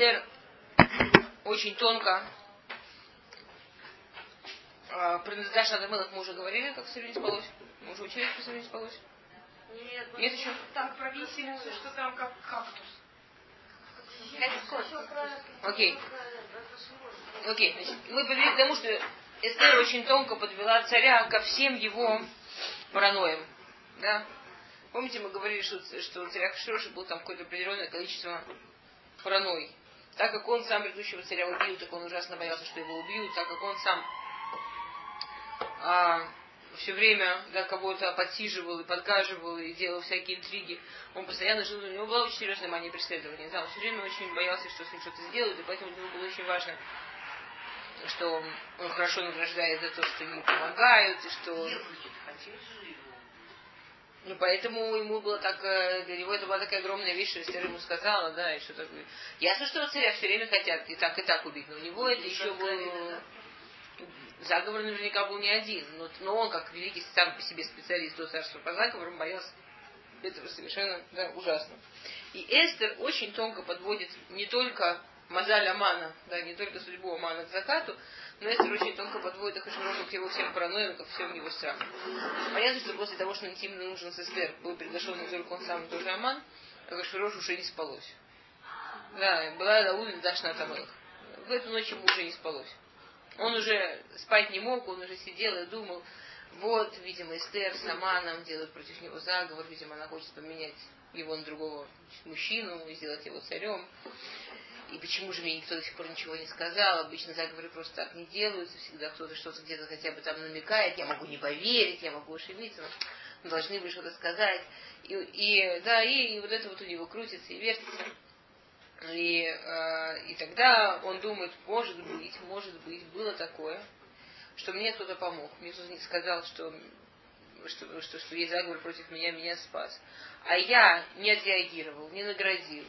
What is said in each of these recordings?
Эстер очень тонко а, про Даша Адамелах мы уже говорили, как не спалось. Мы уже учили, как не спалось. Нет, Нет еще? там про висельницу, что там как кактус. Окей. Окей, значит, мы привели к тому, что Эстер очень тонко подвела царя ко всем его параноям. Да? Помните, мы говорили, что, что у царя Хашироша было там какое-то определенное количество паранойй. Так как он сам предыдущего царя убил, так он ужасно боялся, что его убьют, так как он сам а, все время да, кого-то подсиживал и подгаживал и делал всякие интриги. Он постоянно жил, у него была очень серьезная мания преследования. Да, он все время очень боялся, что с ним что-то сделают, и поэтому для него было очень важно, что он хорошо награждает за то, что ему помогают, и что... Ну, поэтому ему было так, э, для него это была такая огромная вещь, что Эстер ему сказала, да, и что такое. Ясно, что царя все время хотят и так, и так убить, но у него это еще был заговор наверняка был не один, но, но он, как великий сам по себе специалист до царства по заговорам, боялся этого совершенно да, ужасно. И Эстер очень тонко подводит не только Мазаль Амана, да, не только судьбу Амана к закату, но Эстер очень тонко подводит Ахашвирошу к его всем паранойям, ко всем его страхам. Понятно, что после того, что интимный ужин с Эстер был приглашен не только он сам, тоже Аман, Ахашвирош уже не спалось. Да, была Лауна Дашна Тамылах. В эту ночь ему уже не спалось. Он уже спать не мог, он уже сидел и думал, вот, видимо, Эстер сама нам делает против него заговор, видимо, она хочет поменять его на другого мужчину и сделать его царем. И почему же мне никто до сих пор ничего не сказал? Обычно заговоры просто так не делаются, всегда кто-то что-то где-то хотя бы там намекает, я могу не поверить, я могу ошибиться, но должны были что-то сказать. И, и да, и, и вот это вот у него крутится и вертится. И, э, и тогда он думает, может быть, может быть, было такое, что мне кто-то помог. Мне кто-то сказал, что, что, что, что есть заговор против меня, меня спас. А я не отреагировал, не наградил.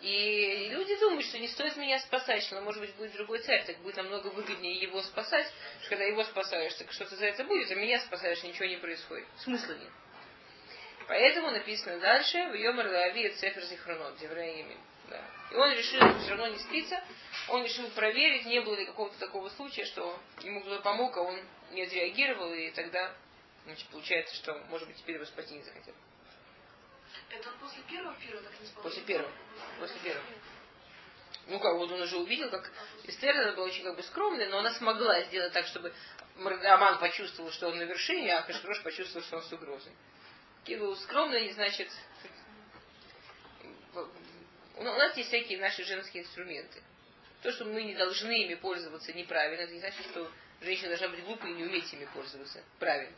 И люди думают, что не стоит меня спасать, что, может быть, будет другой царь, так будет намного выгоднее его спасать, что когда его спасаешь, так что-то за это будет, а меня спасаешь, ничего не происходит. Смысла нет. Поэтому написано дальше, в Йомар Лави Цефер Зихронот, Девраими. Да. И он решил все равно не спиться, он решил проверить, не было ли какого-то такого случая, что ему кто-то помог, а он не отреагировал, и тогда значит, получается, что, может быть, теперь его спасти не захотел. Это после первого пира так не После первого. После первого. Ну как, вот он уже увидел, как Эстер, она была очень как бы скромная, но она смогла сделать так, чтобы Аман почувствовал, что он на вершине, а Хашкрош почувствовал, что он с угрозой. Киву скромно не значит у нас есть всякие наши женские инструменты. То, что мы не должны ими пользоваться неправильно, это не значит, что женщина должна быть глупой и не уметь ими пользоваться правильно.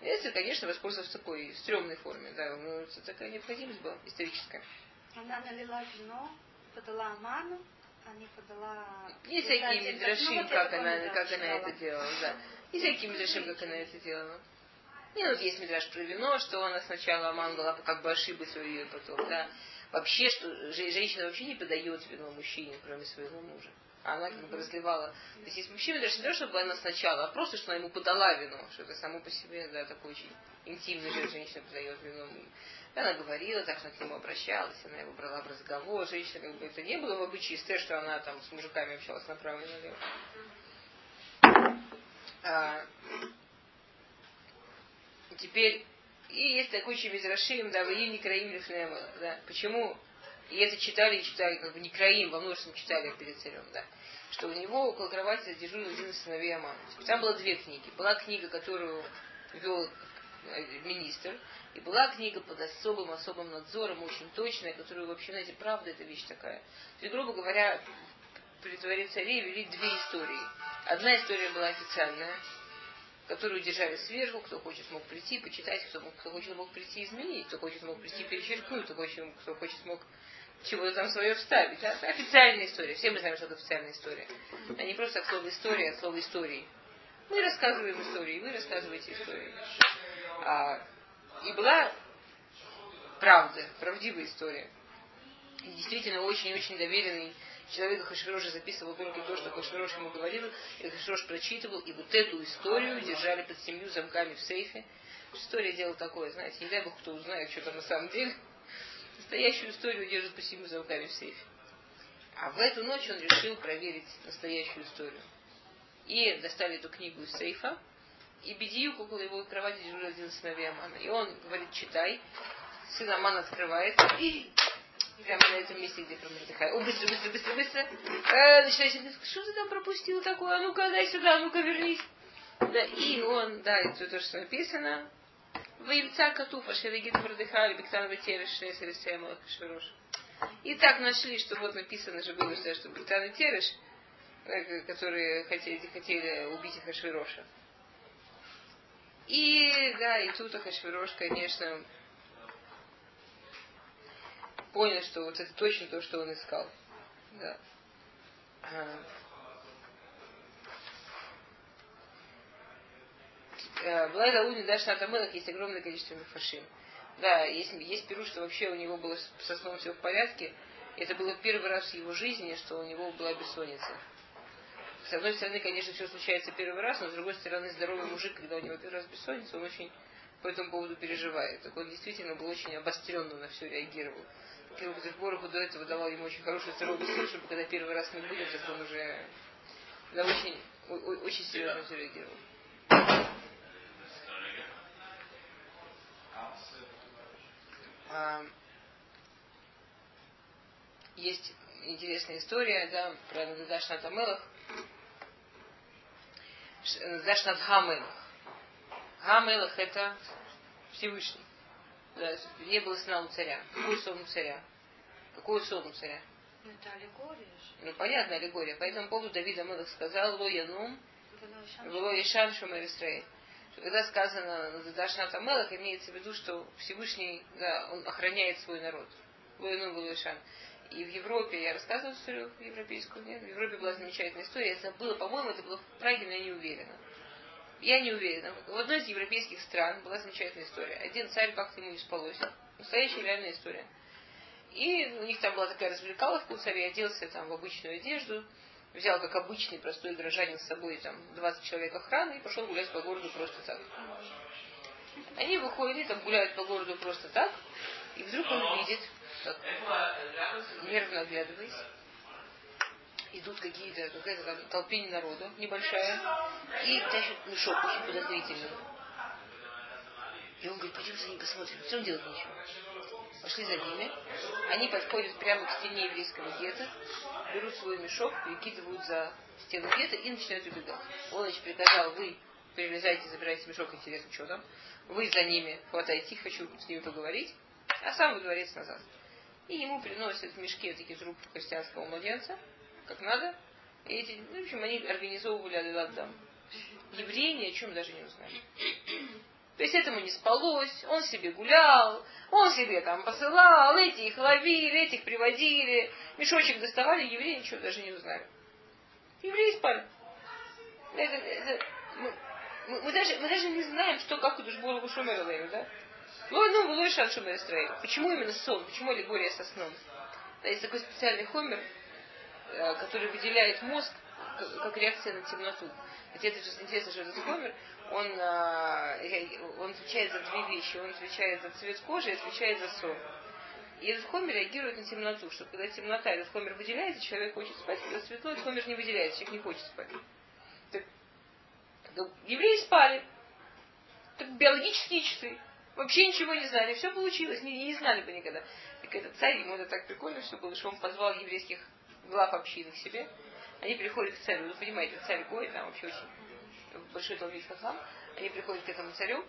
Если, конечно, воспользоваться такой стрёмной форме, да, ну, это такая необходимость была историческая. Она налила вино, подала Аману, а не подала... И всякие мидрашим, ну, как, она, как она это делала, да. И всякие мидрашим, как она это делала. И вот есть мидраш про вино, что она сначала Аман была как бы ошиблась ее потом, да вообще, что женщина вообще не подает вино мужчине, кроме своего мужа. Она как бы разливала. То есть есть мужчина даже не то, чтобы она сначала, а просто, что она ему подала вино, что это само по себе, да, такой очень интимный же женщина подает вино. Она говорила, так что она к нему обращалась, она его брала в разговор. Женщина, как бы это не было в обычае что она там с мужиками общалась направо и налево. А, теперь и есть такой еще Мизрашим, да, вы не краим да. Почему? И это читали и читали, как бы не краим, во множестве читали перед царем, да. Что у него около кровати дежурил один из сыновей Амана. Там было две книги. Была книга, которую вел э, министр, и была книга под особым особым надзором, очень точная, которую вообще, знаете, правда это вещь такая. То есть, грубо говоря, при дворе царей вели две истории. Одна история была официальная, которую держали сверху, кто хочет мог прийти, почитать, кто, мог, кто хочет мог прийти изменить, кто хочет мог прийти перечеркнуть, кто хочет, кто хочет мог чего-то там свое вставить. Да? Это официальная история. Все мы знаем, что это официальная история. А не просто как слово история, а слово истории. Мы рассказываем истории, вы рассказываете истории. А, и была правда, правдивая история. И действительно очень-очень доверенный человек Хашвирош записывал только то, что Хашвирош ему говорил, и Хашвирош прочитывал, и вот эту историю держали под семью замками в сейфе. История делала такое, знаете, не дай бог кто узнает, что там на самом деле. Настоящую историю держат по семью замками в сейфе. А в эту ночь он решил проверить настоящую историю. И достали эту книгу из сейфа, и Бедиюк около его кровати дежурил один сыновей Амана. И он говорит, читай. Сын Аман открывает, и прямо на этом месте, где про Мордыхай. О, быстро, быстро, быстро, быстро. Э, начинает, что ты там пропустил такое? А ну-ка, дай сюда, а ну-ка, вернись. Да, и он, да, это то, что написано. Воевца Катуфа, Шерегит Мордыхай, Бектан Ветереш, Шесересема, Швирош. И так нашли, что вот написано же было, что Бектан и Тереш, э, которые хотели, хотели убить их Ашвироша. И, да, и тут Ахашвирош, конечно, понял, что вот это точно то, что он искал. Да. В Лайда Луни даже на Тамылах есть огромное количество мифашим. Да, есть, есть перу, что вообще у него было со сном все в порядке. Это было первый раз в его жизни, что у него была бессонница. С одной стороны, конечно, все случается первый раз, но с другой стороны, здоровый мужик, когда у него первый раз бессонница, он очень по этому поводу переживает. Так он действительно был очень обостренно на все реагировал. Кирилл до этого давал ему очень хороший здоровый сон, чтобы когда первый раз не будет, так он уже да, очень, очень серьезно все реагировал. А, есть интересная история да, про Нададаш Натамелах. Нададаш над Хамелах. Хамелах это Всевышний. Да, не было сна у царя. Какой сон у царя? Какой сон у царя? Ну, это аллегория Ну, понятно, аллегория. По этому поводу Давид Амелах сказал, Ло Янум, Вело Ишан Шумер Исраиль когда сказано Дашнат Амелах, имеется в виду, что Всевышний, да, он охраняет свой народ. Луину Галуишан. И в Европе, я рассказывала историю европейскую, нет? В Европе была замечательная история, я забыла, по-моему, это было в Праге, но я не уверена. Я не уверена. В одной из европейских стран была замечательная история. Один царь как-то ему не спалось. Настоящая реальная история. И у них там была такая развлекаловка у царя, оделся там в обычную одежду, взял как обычный простой гражданин с собой там 20 человек охраны и пошел гулять по городу просто так. Они выходят, там гуляют по городу просто так, и вдруг он видит, как нервно оглядываясь, идут какие-то, какая-то там толпень народу небольшая, и тащат мешок очень подозрительный. И он говорит, пойдем за ним посмотрим. Все делать ничего. Пошли за ними. Они подходят прямо к стене еврейского гетто, берут свой мешок, перекидывают за стену гетто и начинают убегать. Он, значит, приказал, вы перелезайте, забирайте мешок, интересно, что там. Вы за ними хватайте хочу с ними поговорить, а сам во дворец назад. И ему приносят в мешке такие труп христианского младенца, как надо. И эти, ну, в общем, они организовывали Ададам. Евреи ни о чем даже не узнали. То есть этому не спалось, он себе гулял, он себе там посылал, эти их ловили, этих приводили, мешочек доставали, евреи ничего даже не узнали. Евреи спали. Это, это, мы, мы, даже, мы даже не знаем, что как у Шумера да? Ну, ну, было Шан Шумер Почему именно сон? Почему аллегория со сном? Да, есть такой специальный хомер, э, который выделяет мозг как реакция на темноту. Хотя это же интересно, что этот хомер, он, а, он отвечает за две вещи. Он отвечает за цвет кожи и отвечает за сон. И этот хомер реагирует на темноту, что когда темнота, этот хомер выделяется, человек хочет спать, когда светло, этот хомер не выделяется, человек не хочет спать. Так, ну, евреи спали. Так биологические часы. Вообще ничего не знали. Все получилось. Не, не знали бы никогда. Так этот царь, ему это так прикольно, что было, что он позвал еврейских глав общины к себе. Они приходят к царю. Вы понимаете, царь Гой, там вообще очень большой Талмит Хахам, они приходят к этому царю,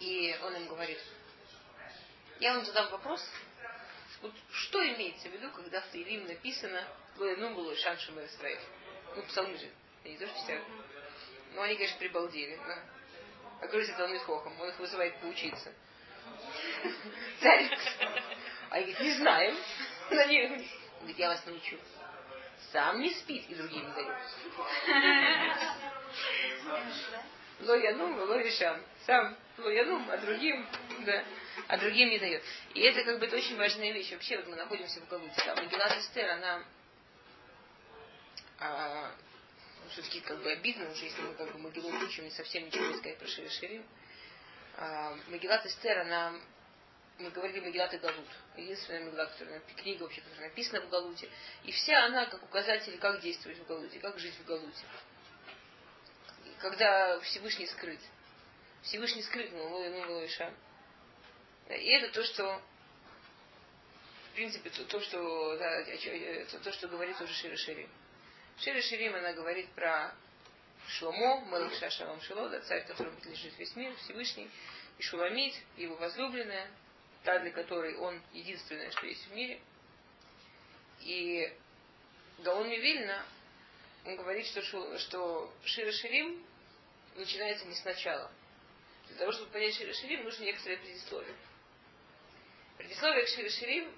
и он им говорит, я вам задам вопрос, вот что имеется в виду, когда в Таилим написано «Лоэну было шаншим Исраиль». Ну, псалмы же, я не то, что читаю. Но они, конечно, прибалдели. Да? А говорит, это он хохом, он их вызывает поучиться. Царь. А они говорят, не знаем. Они говорит, я вас научу. Сам не спит и другим не дает. Лоянум, лоишам. Сам лоянум, а другим, да, а другим не дает. И это как бы это очень важная вещь. Вообще вот мы находимся в Галуте. Да, Магеллат Эстер, она а, все-таки как бы обидно уже, если мы как бы Магеллот учим, не совсем ничего не сказать про Шири Ширим. А, Магеллат Эстер, она мы говорили Магилат и Галут. Единственная Магила, которая, книга вообще, которая написана в Галуте. И вся она как указатель, как действовать в Галуте, как жить в Галуте. Когда Всевышний скрыт. Всевышний скрыт, ну, ну, Иша. И это то, что в принципе, то, то что, да, то, то, что говорит уже Шира Ширим. Шира Ширим, она говорит про Шломо, Мелах Шашалам Шило, да, царь, которому принадлежит весь мир, Всевышний, и Шуламид, его возлюбленная, та, для которой он единственное, что есть в мире. И Гаон Мивильна, он говорит, что, что Шира Ширим начинается не сначала. Для того, чтобы понять Ширим, нужно некоторое предисловие. Предисловие к Ширим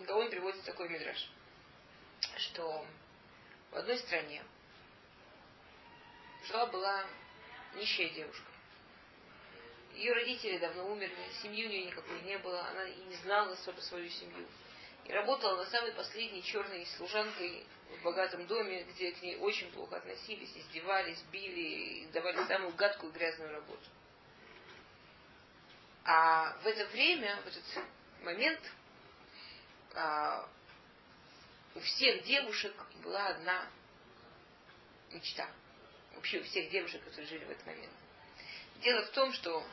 Гаон приводит такой мидраж, что в одной стране жила была нищая девушка. Ее родители давно умерли, семьи у нее никакой не было, она и не знала особо свою семью. И работала на самой последней черной служанкой в богатом доме, где к ней очень плохо относились, издевались, били давали самую гадкую грязную работу. А в это время, в этот момент, а, у всех девушек была одна мечта. Вообще у всех девушек, которые жили в этот момент. Дело в том, что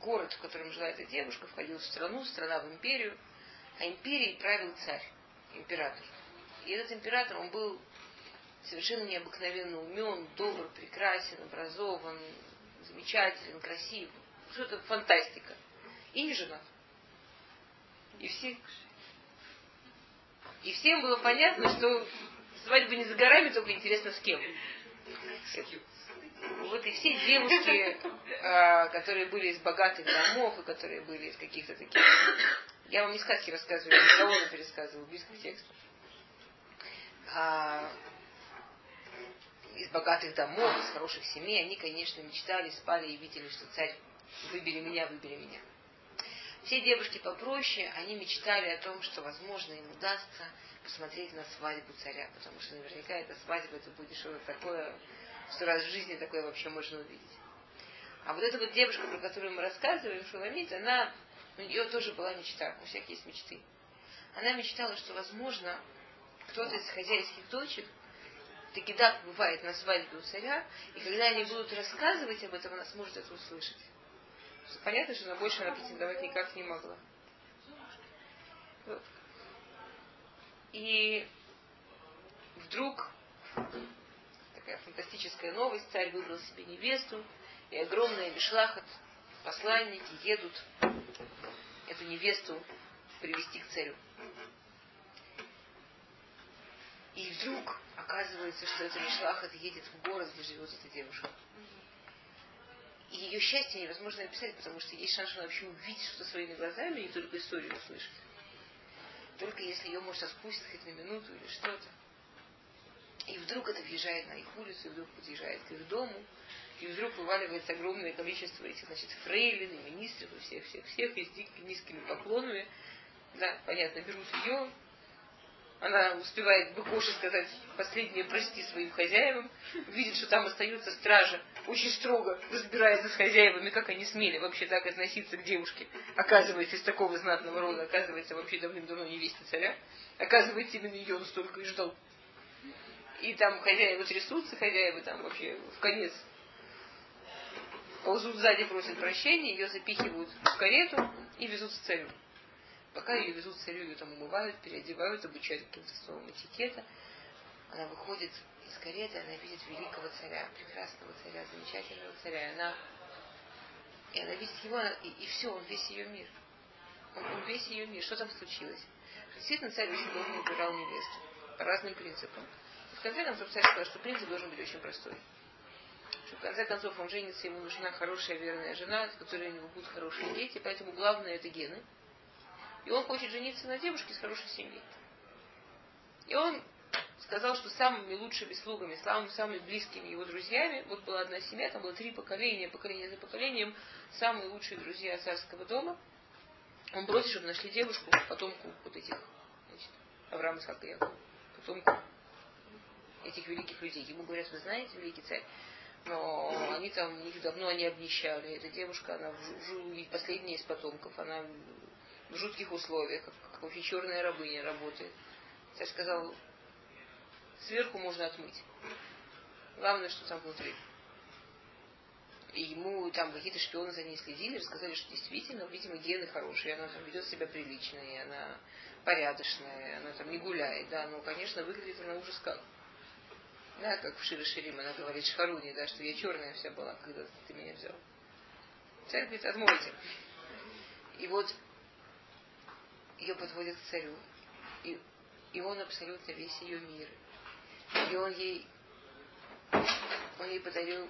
город, в котором жила эта девушка, входил в страну, страна в империю, а империей правил царь, император. И этот император, он был совершенно необыкновенно умен, добр, прекрасен, образован, замечателен, красив. Что-то фантастика. И не женат. И все... И всем было понятно, что свадьба не за горами, только интересно с кем. Вот и все девушки, а, которые были из богатых домов, и которые были из каких-то таких... Я вам не сказки рассказываю, я разговоры пересказываю, близко к. А, из богатых домов, из хороших семей, они, конечно, мечтали, спали и видели, что царь, выбери меня, выбери меня. Все девушки попроще, они мечтали о том, что, возможно, им удастся посмотреть на свадьбу царя, потому что наверняка эта свадьба, это будет что-то такое, что раз в жизни такое вообще можно увидеть. А вот эта вот девушка, про которую мы рассказываем, Шуламит, она, у нее тоже была мечта, у всех есть мечты. Она мечтала, что, возможно, кто-то из хозяйских дочек таки да, бывает на свадьбе у царя, и когда они будут рассказывать об этом, она сможет это услышать. Понятно, что на больше она претендовать никак не могла. И вдруг такая фантастическая новость, царь выбрал себе невесту, и огромные бешлахат, посланники едут эту невесту привести к царю. И вдруг оказывается, что этот Мишлахат едет в город, где живет эта девушка. И ее счастье невозможно описать, потому что есть шанс, что она вообще увидит что-то своими глазами, и только историю услышит. Только если ее, может, отпустят хоть на минуту или что-то. И вдруг это въезжает на их улицу, и вдруг подъезжает к их дому, и вдруг вываливается огромное количество этих, значит, фрейлин министров, всех-всех-всех, и с низкими поклонами. Да, понятно, берут ее, она успевает Быкоши сказать последнее прости своим хозяевам, видит, что там остаются стражи, очень строго разбирается с хозяевами, как они смели вообще так относиться к девушке. Оказывается, из такого знатного рода, оказывается, вообще давным-давно невесте царя. Оказывается, именно ее он столько и ждал. И там хозяева трясутся, хозяева там вообще в конец ползут сзади, просят прощения, ее запихивают в карету и везут к царю. Пока ее везут в царю, ее там умывают, переодевают, обучают каким-то словам этикета. Она выходит из кареты, она видит великого царя, прекрасного царя, замечательного царя. И она, и она видит его, и, и все, он весь ее мир. Он, он весь ее мир. Что там случилось? Действительно, царь очень долго выбирал невесту по разным принципам. В конце концов, царь сказал, что принцип должен быть очень простой. Что в конце концов он женится, ему нужна хорошая верная жена, от которой у него будут хорошие дети, поэтому главное это гены. И он хочет жениться на девушке с хорошей семьей. И он сказал, что самыми лучшими слугами, самыми, самыми близкими его друзьями, вот была одна семья, там было три поколения, поколение за поколением, самые лучшие друзья царского дома. Он бросил, чтобы нашли девушку, потомку вот этих, значит, Авраама, Исхака и Якова, потомку этих великих людей. Ему говорят, вы знаете, великий царь, но они там, их давно они обнищали. Эта девушка, она последняя из потомков, она в жутких условиях, как, как черная рабыня работает. Царь сказал, сверху можно отмыть. Главное, что там внутри. И ему там какие-то шпионы за ней следили, рассказали, что действительно, видимо, гены хорошие, она там ведет себя прилично, и она порядочная, она там не гуляет, да, но, конечно, выглядит она ужас как. Да, как в Шире Ширим она говорит Шхаруни, да, что я черная вся была, когда ты меня взял. Царь говорит, отмойте. И вот ее подводят к царю. И, и он абсолютно весь ее мир. И он ей, он ей подарил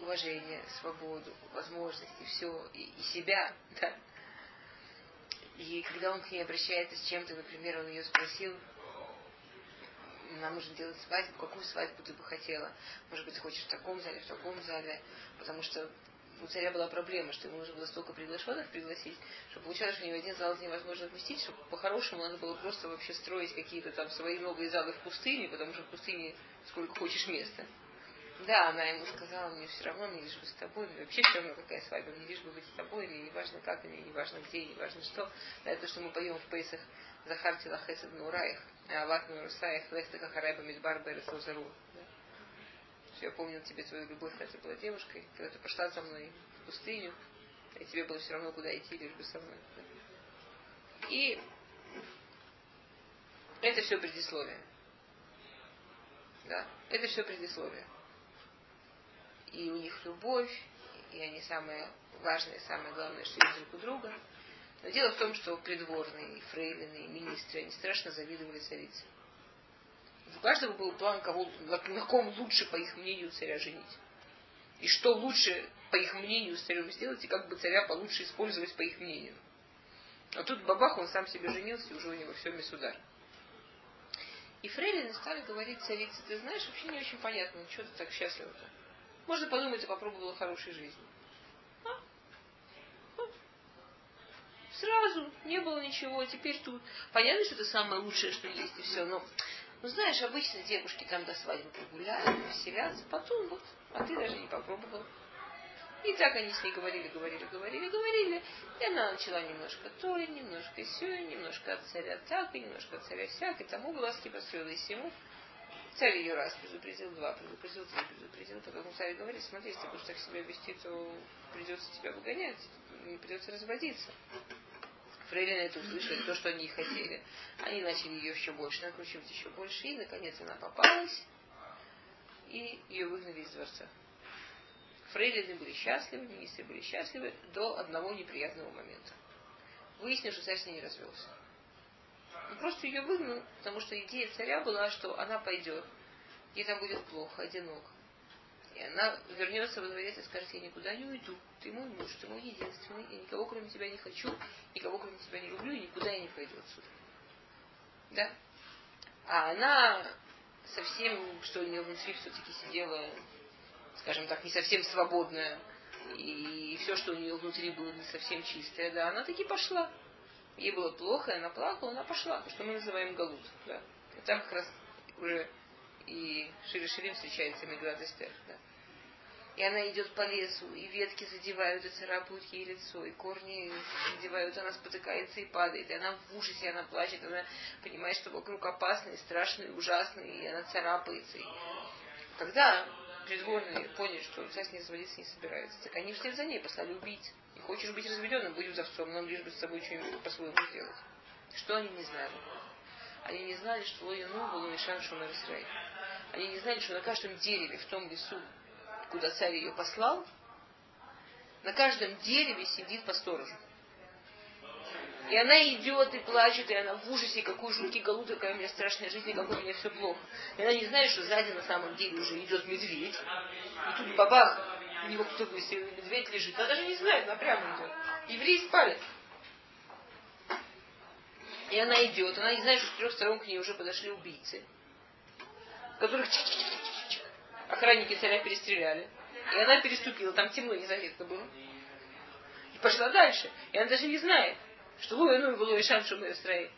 уважение, свободу, возможности, все, и, и себя, да. И когда он к ней обращается с чем-то, например, он ее спросил, нам нужно делать свадьбу, какую свадьбу ты бы хотела? Может быть, хочешь в таком зале, в таком зале, потому что у царя была проблема, что ему нужно было столько приглашенных пригласить, что получалось, что ни в один зал невозможно вместить, что по-хорошему надо было просто вообще строить какие-то там свои новые залы в пустыне, потому что в пустыне сколько хочешь места. Да, она ему сказала, мне все равно, мне лишь бы с тобой, мне вообще все равно какая свадьба, мне лишь бы быть с тобой, мне не важно как, мне не важно где, не важно что. Да, это что мы поем в Пейсах Захарти Лахесад Нураях, Ават Нурусаях, Лехта Кахарайба Мидбар Бересалзару. Я помнил тебе твою любовь, когда ты была девушкой, когда ты пошла со мной в пустыню, и тебе было все равно, куда идти, лишь бы со мной. И это все предисловие. Да, это все предисловие и у них любовь, и они самое важное, самое главное, что есть друг у друга. Но дело в том, что придворные, фрейлины, министры, они страшно завидовали царице. У каждого был план, кого, на ком лучше, по их мнению, царя женить. И что лучше, по их мнению, с царем сделать, и как бы царя получше использовать, по их мнению. А тут бабах, он сам себе женился, и уже у него все месудар. И фрейлины стали говорить царице, ты знаешь, вообще не очень понятно, что ты так счастлива-то? Можно подумать, ты попробовала хорошей жизни. А? А? Сразу, не было ничего, теперь тут. Понятно, что это самое лучшее, что есть, и все, но, ну знаешь, обычно девушки там до свадьбы прогуляют, веселятся, потом вот, а ты даже не попробовала. И так они с ней говорили, говорили, говорили, говорили. И она начала немножко то, и немножко все, немножко от царя так, и немножко от царя сяк, и тому глазки построила, и всему. Царь ее раз предупредил, два предупредил, три предупредил. Потом царь говорит, смотри, если ты будешь так себя вести, то придется тебя выгонять, и придется разводиться. Фрейлины это услышали, то, что они хотели. Они начали ее еще больше накручивать, еще больше, и, наконец, она попалась, и ее выгнали из дворца. Фрейлины были счастливы, министры были счастливы до одного неприятного момента. Выяснилось, что царь с ней не развелся. Он просто ее выгнал, потому что идея царя была, что она пойдет, ей там будет плохо, одиноко. И она вернется во дворец и скажет, я никуда не уйду. Ты мой муж, ты мой единственный, я никого кроме тебя не хочу, никого кроме тебя не люблю, и никуда я не пойду отсюда. Да? А она совсем, что у нее внутри все-таки сидела, скажем так, не совсем свободная, и все, что у нее внутри было не совсем чистое, да, она таки пошла. Ей было плохо, она плакала, она пошла, то, что мы называем галут. Да. И там как раз уже и Шири Ширим встречается Меград Эстер. Да. И она идет по лесу, и ветки задевают и царапают ей лицо, и корни задевают, она спотыкается и падает, и она в ужасе, она плачет, она понимает, что вокруг опасно, и страшно, и ужасно, и она царапается. И когда придворные поняли, что царь с ней разводиться не собирается, так они вслед за ней послали убить. И хочешь быть разведенным, будь вдовцом, нам лишь бы с собой что-нибудь по-своему сделать. Что они не знали? Они не знали, что Лояну был Мишан Шумер Исраиль. Они не знали, что на каждом дереве в том лесу, куда царь ее послал, на каждом дереве сидит по сторожу. И она идет и плачет, и она в ужасе, какой жуткий голод, какая у меня страшная жизнь, и какой у меня все плохо. И она не знает, что сзади на самом деле уже идет медведь. И тут бабах, у него кто-то медведь лежит. Она даже не знает, она прямо идет. Евреи спали. И она идет, она не знает, что с трех сторон к ней уже подошли убийцы, которых охранники царя перестреляли. И она переступила, там темно, незаметно было. И пошла дальше. И она даже не знает, что Луя, ну и Луя Шан Шумер Исраиль.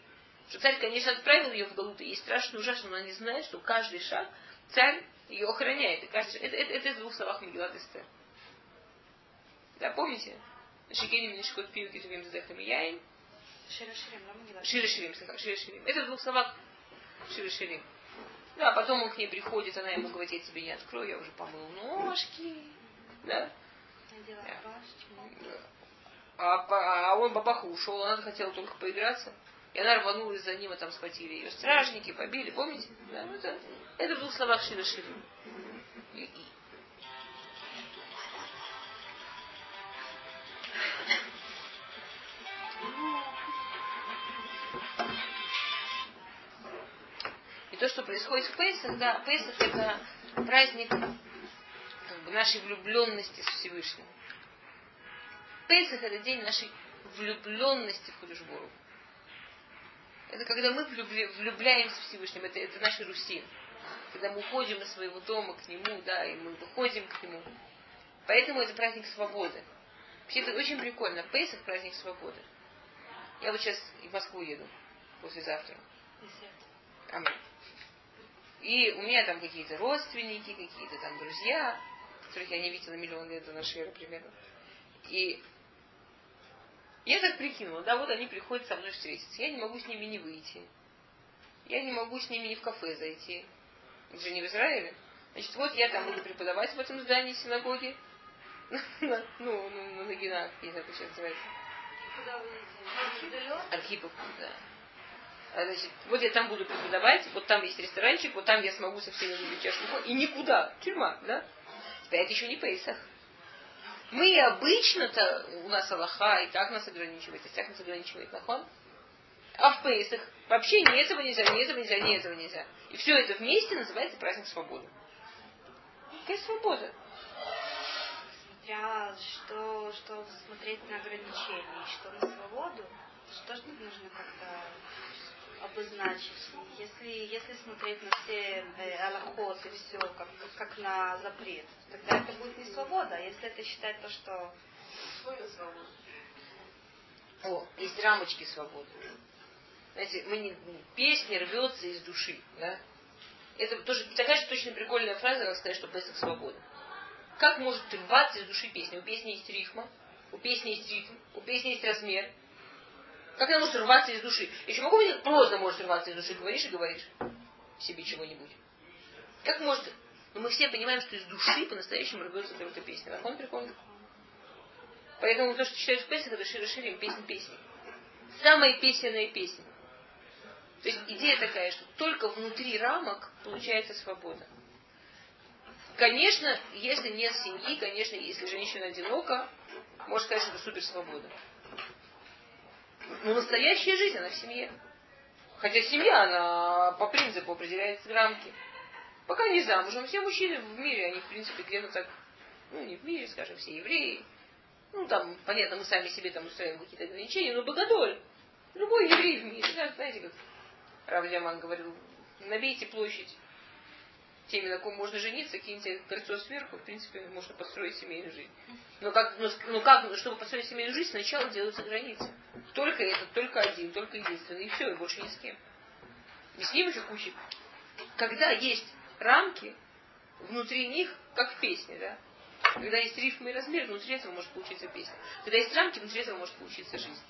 Что царь, конечно, отправил ее в Галут, и страшно ужасно, но она не знает, что каждый шаг царь ее охраняет. И каждый, это, это, это из двух словах Мегилат Эстер. Да, помните? Шикени Минишкот Пию Китувим Зедехами Яин. Широширим, да, мы Шире Ширим, Шире Ширим. Это в двух словах Шире Ширим. Да, потом он к ней приходит, она ему говорит, я тебе не открою, я уже помыл ножки. Да? Рубашечку. А, а он бабаха ушел, она хотела только поиграться. И она рванулась за ним, а там схватили ее стражники, побили, помните? Да, ну это, это в двух словах Шира Ширим. И то, что происходит в Пейсах, да, Пейсах это праздник как бы, нашей влюбленности с Всевышним. Пейсах это день нашей влюбленности в Кудышбуру. Это когда мы влюбляемся в Всевышнем, это, это наш русин. Когда мы уходим из своего дома к нему, да, и мы выходим к нему. Поэтому это праздник свободы. Вообще это очень прикольно. Пейсах праздник свободы. Я вот сейчас в Москву еду послезавтра. Аминь. И у меня там какие-то родственники, какие-то там друзья, которых я не видела миллион лет до нашей эры примерно. И я так прикинула, да, вот они приходят со мной встретиться. Я не могу с ними не выйти. Я не могу с ними не в кафе зайти. Это же не в Израиле. Значит, вот я там буду преподавать в этом здании синагоги. Ну, ну, на Нагина, не знаю, как сейчас называется. Архипов, да. А, значит, вот я там буду преподавать, вот там есть ресторанчик, вот там я смогу со всеми выпить чашку и никуда, тюрьма, да? Теперь это еще не Пейсах. Мы обычно-то, у нас Аллаха и так нас ограничивает, и так нас ограничивает, нахон. А в Пейсах вообще ни этого нельзя, ни этого нельзя, ни этого нельзя. И все это вместе называется праздник свободы. Какая свобода? Смотря что, что смотреть на ограничения, что на свободу, что же нужно как-то обозначить. Если, если смотреть на все э, аллахот и все как, как на запрет, тогда это будет не свобода. А если это считать то, что... О, есть рамочки свободы. Знаете, мы не, песня рвется из души, да? Это тоже такая же точно прикольная фраза, как сказать, что Песах свобода. Как может рваться из души песня? У песни есть рифма, у песни есть ритм, у песни есть размер, как она может рваться из души? Еще могу быть просто может рваться из души. Говоришь и говоришь себе чего-нибудь. Как может... Но мы все понимаем, что из души по-настоящему рвется эта песня. Нахон прикольно. Поэтому то, что читаешь в песнях, это шире шире песня песни. Самая песенная песня. То есть идея такая, что только внутри рамок получается свобода. Конечно, если нет семьи, конечно, если женщина одинока, можно сказать, что это супер свобода. Ну, настоящая жизнь, она в семье. Хотя семья, она по принципу определяет рамки. Пока не замужем. Все мужчины в мире, они, в принципе, где-то так, ну, не в мире, скажем, все евреи. Ну, там, понятно, мы сами себе там устраиваем какие-то ограничения, но богодоль. Любой еврей в мире, да, знаете, как Рав Дяман говорил, набейте площадь теми, на ком можно жениться, киньте кольцо сверху, в принципе, можно построить семейную жизнь. Но как, но, но как, чтобы построить семейную жизнь, сначала делаются границы. Только этот, только один, только единственный, и все, и больше ни с кем. И с ним еще куча. Когда есть рамки, внутри них, как в песне, да? Когда есть рифмы и размер, внутри этого может получиться песня. Когда есть рамки, внутри этого может получиться жизнь.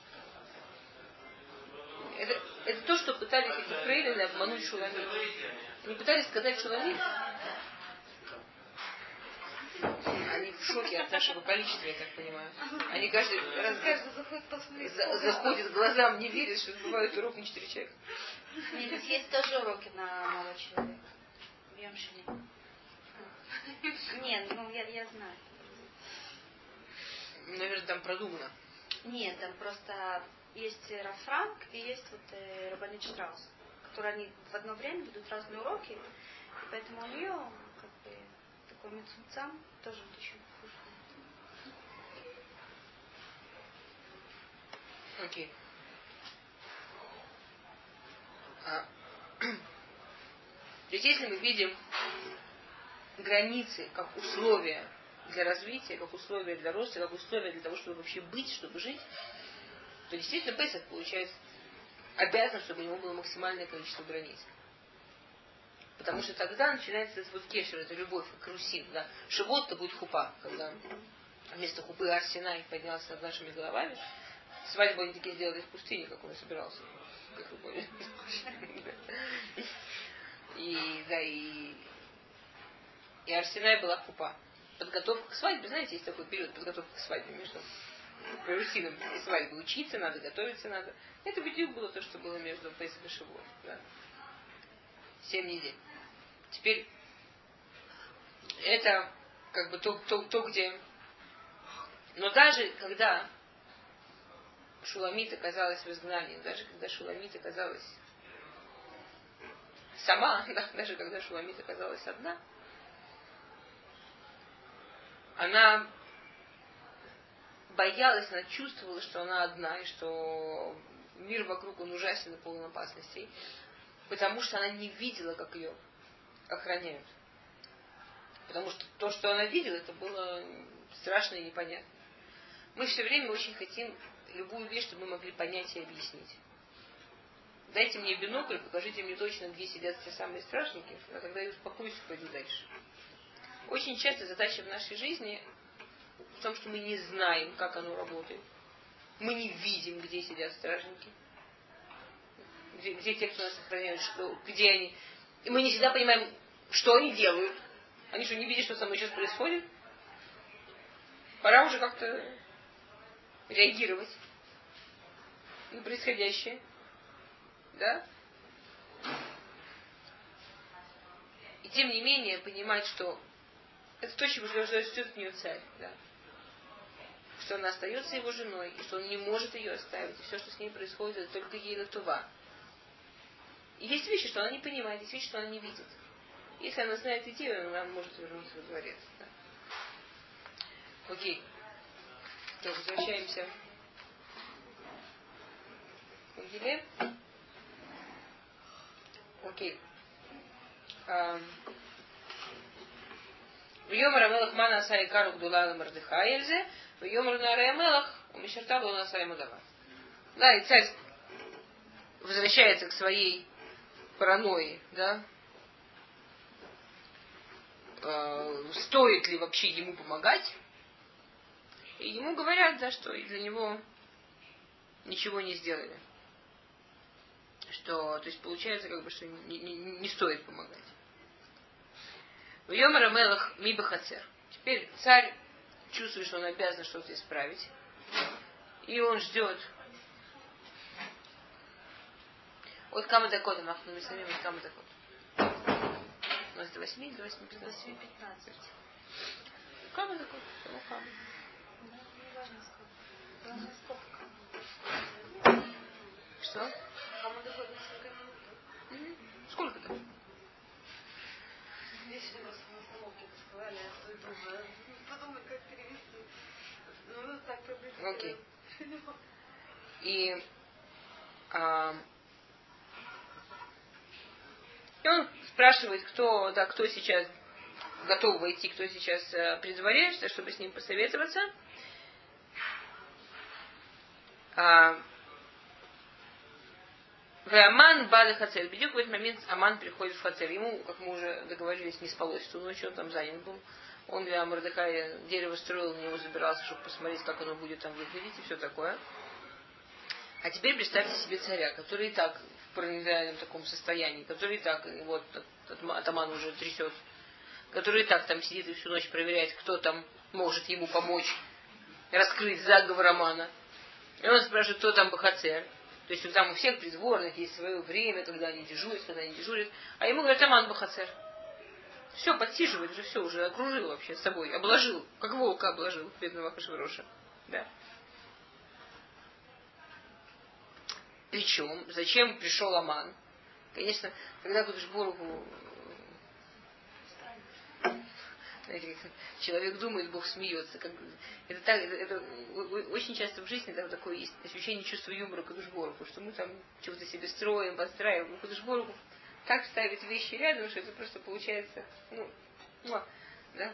Это, это то, что пытались эти фрейлины обмануть Шуламит. Они пытались сказать Шуламит. Они в шоке от нашего количества, я так понимаю. Они каждый раз за, заходят глазам, не верят, что бывают урок на четыре человека. Нет, есть тоже уроки на малого человека. В Йомшине. Нет, ну я, я знаю. Наверное, там продумано. Нет, там просто есть Рафранк и есть вот э, Рабанит Штраус, которые они в одно время ведут разные уроки, и поэтому у нее как бы такой мецумцам тоже вот еще Окей. А, то есть если мы видим границы как условия для развития, как условия для роста, как условия для того, чтобы вообще быть, чтобы жить, то действительно Песах получается обязан, чтобы у него было максимальное количество границ. Потому что тогда начинается вот кешер, это любовь, как русин. Да? Шивот-то будет хупа, когда вместо хупы Арсенай поднялся над нашими головами. Свадьбу они таки сделали в пустыне, как он и собирался. Как вы поняли. И, да, и, и Арсенай была купа. Подготовка к свадьбе, знаете, есть такой период подготовки к свадьбе между и свадьбой. Учиться надо, готовиться надо. Это бедюк было то, что было между Пейсом и Шивот. Да. Семь недель. Теперь это как бы то, то, то, где... Но даже когда Шуламит оказалась в изгнании, даже когда Шуламит оказалась сама, да, даже когда Шуламит оказалась одна, она боялась, она чувствовала, что она одна, и что мир вокруг он ужасен и полон опасностей, потому что она не видела, как ее охраняют. Потому что то, что она видела, это было страшно и непонятно. Мы все время очень хотим любую вещь, чтобы мы могли понять и объяснить. Дайте мне бинокль, покажите мне точно, где сидят те самые страшники, а тогда я успокоюсь и пойду дальше. Очень часто задача в нашей жизни в том, что мы не знаем, как оно работает. Мы не видим, где сидят стражники. Где, где те, кто нас охраняют, что, где они. И мы не всегда понимаем, что они делают. Они что, не видят, что со мной сейчас происходит? Пора уже как-то реагировать на происходящее. Да? И тем не менее понимать, что это то, чего ждет нее царь. Да? что она остается его женой, и что он не может ее оставить, и все, что с ней происходит, это только ей латува. И есть вещи, что она не понимает, есть вещи, что она не видит. Если она знает идею, она может вернуться во дворец. Да. Окей. То, возвращаемся к Окей. Um... Вьемар Амелах Мана Асарикану Гдулала Мардыха Эльзе, Вьемар Нара Амелах Мишерта Луна Саймадава. Да, и царь возвращается к своей паранойи, да, э, стоит ли вообще ему помогать. И ему говорят, да, что для него ничего не сделали. Что, то есть получается, как бы, что не, не, не стоит помогать. В Йомара Мелах Мибахацер. Теперь царь чувствует, что он обязан что-то исправить. И он ждет. Вот Кама Дакота, Махну Мисамим, Кама Дакота. У нас до 8, до 8, 15. 8, 15. Кама Дакота, ну Кама. Неважно сколько. Что? Кому? Сколько там? Нас на остановке это сказали, а то это уже подумать, как перевести. Ну, так приблизительно. Окей. И, а, и он спрашивает, кто, да, кто сейчас готов войти, кто сейчас а, при дворе, чтобы с ним посоветоваться. А, в Аман Бада Хацель. Бедюк в этот момент Аман приходит в Хацель. Ему, как мы уже договорились, не спалось ту ночь, он там занят был. Он для Мордыхая дерево строил, на него забирался, чтобы посмотреть, как оно будет там выглядеть и все такое. А теперь представьте себе царя, который и так в параноидальном таком состоянии, который и так, вот, атаман уже трясет, который и так там сидит и всю ночь проверяет, кто там может ему помочь раскрыть заговор Амана. И он спрашивает, кто там Бахацер. То есть там у всех придворных есть свое время, когда они дежурят, когда они дежурят. А ему говорят, Аман Бахацер. Все, подсиживает уже все, уже окружил вообще с собой, обложил, как волка обложил бедного Хашвироша. Да. Причем, зачем пришел Аман? Конечно, когда Кудышборгу знаете, человек думает, Бог смеется. Как, это, так, это, очень часто в жизни там такое есть ощущение чувства юмора Кадушборку, что мы там чего-то себе строим, подстраиваем. Но Кадушборку так ставит вещи рядом, что это просто получается, ну, да.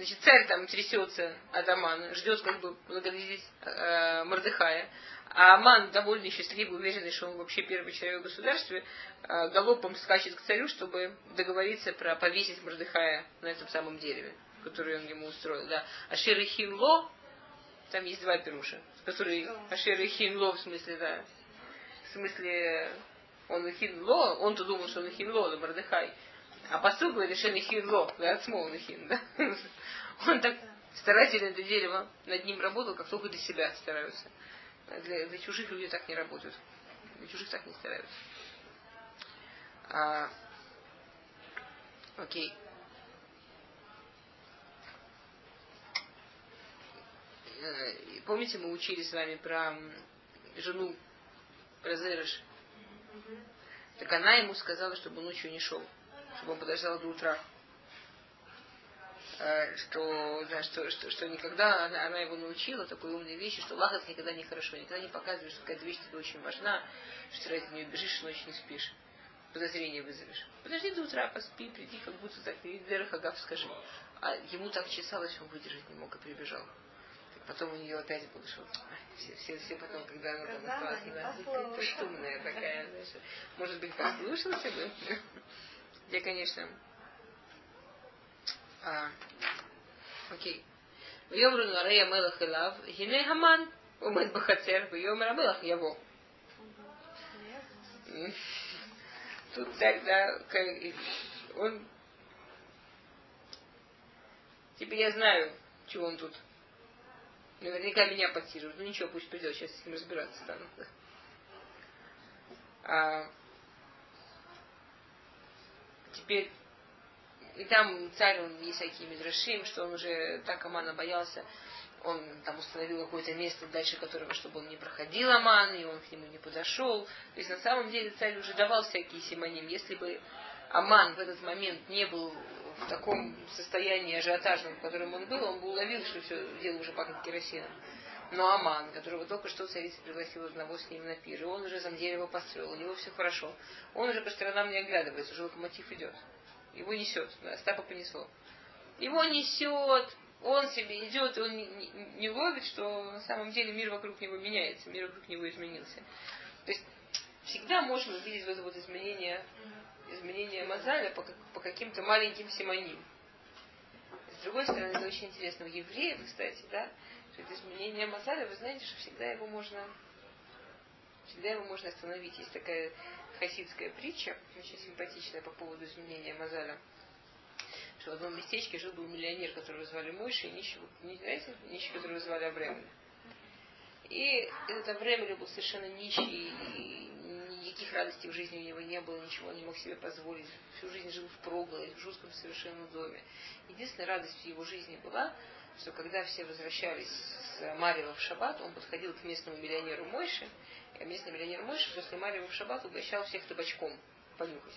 Значит, царь там трясется от Амана, ждет как бы благодарить э, Мордыхая. А Аман, довольно счастливый, уверенный, что он вообще первый человек в государстве, э, галопом скачет к царю, чтобы договориться про повесить Мордыхая на этом самом дереве, которое он ему устроил. Да. А Шерихинло, Там есть два пируша, которые Ашер и Хинло, в смысле, да. В смысле, он Хинло, он-то думал, что он Хинло, да, Мордыхай. А посыл говорит, что Хинло, да, от слова Хин, да. Он так старательно это дерево над ним работал, как только для себя стараются. Для, для чужих людей так не работают. Для чужих так не стараются. А, окей. Э, помните, мы учили с вами про жену, про Зерыш? Так она ему сказала, чтобы он ночью не шел, чтобы он подождал до утра. Э, что, да, что, что, что никогда она, она его научила такой умной вещи, что лахас никогда не хорошо, никогда не показываешь, что какая-то вещь тебе очень важна, что ты ради нее бежишь, ночью не спишь. Подозрение вызовешь. Подожди до утра, поспи, приди, как будто так, и Дерахагав скажи. А ему так чесалось, он выдержать не мог и прибежал. Потом у нее опять было, что все, все, все потом, когда она там осталась, она ты такая, знаешь, может быть, послушался бы. Я, конечно, а, окей. ויאמרו הרי המלך אליו, הנה המן עומד בחצר, ויאמר המלך יבוא. Тут тогда он Теперь я знаю, чего он тут Наверняка меня подсиживают. Ну ничего, пусть придет, сейчас с ним разбираться стану. А, теперь, и там царь, он есть всякие мидрашим, что он уже так Амана боялся, он там установил какое-то место, дальше которого, чтобы он не проходил Аман, и он к нему не подошел. То есть на самом деле царь уже давал всякие симоним. Если бы Аман в этот момент не был в таком состоянии ажиотажном, в котором он был, он бы уловил, что все дело уже пахнет керосином. Но Аман, которого только что царица пригласила одного с ним на пир, и он уже зам дерево построил, у него все хорошо. Он уже по сторонам не оглядывается, уже локомотив идет. Его несет, да, Стапа понесло. Его несет, он себе идет, и он не, не, не ловит, что на самом деле мир вокруг него меняется, мир вокруг него изменился. То есть всегда можно увидеть вот это вот изменение изменение мозаля по, по каким-то маленьким симоним. С другой стороны, это очень интересно. У евреев, кстати, да, это изменение мозаля, вы знаете, что всегда его можно всегда его можно остановить. Есть такая хасидская притча, очень симпатичная по поводу изменения мозаля. Что в одном местечке жил был миллионер, которого звали Мойши, и нищий, знаете, нищий, которого звали Абремель. И этот Абремель был совершенно нищий и никаких радостей в жизни у него не было, ничего не мог себе позволить. Всю жизнь жил в проголодь, в жутком совершенном доме. Единственная радость в его жизни была, что когда все возвращались с Марьева в шаббат, он подходил к местному миллионеру Мойше, и местный миллионер Мойше после Марьева в шаббат угощал всех табачком понюхать.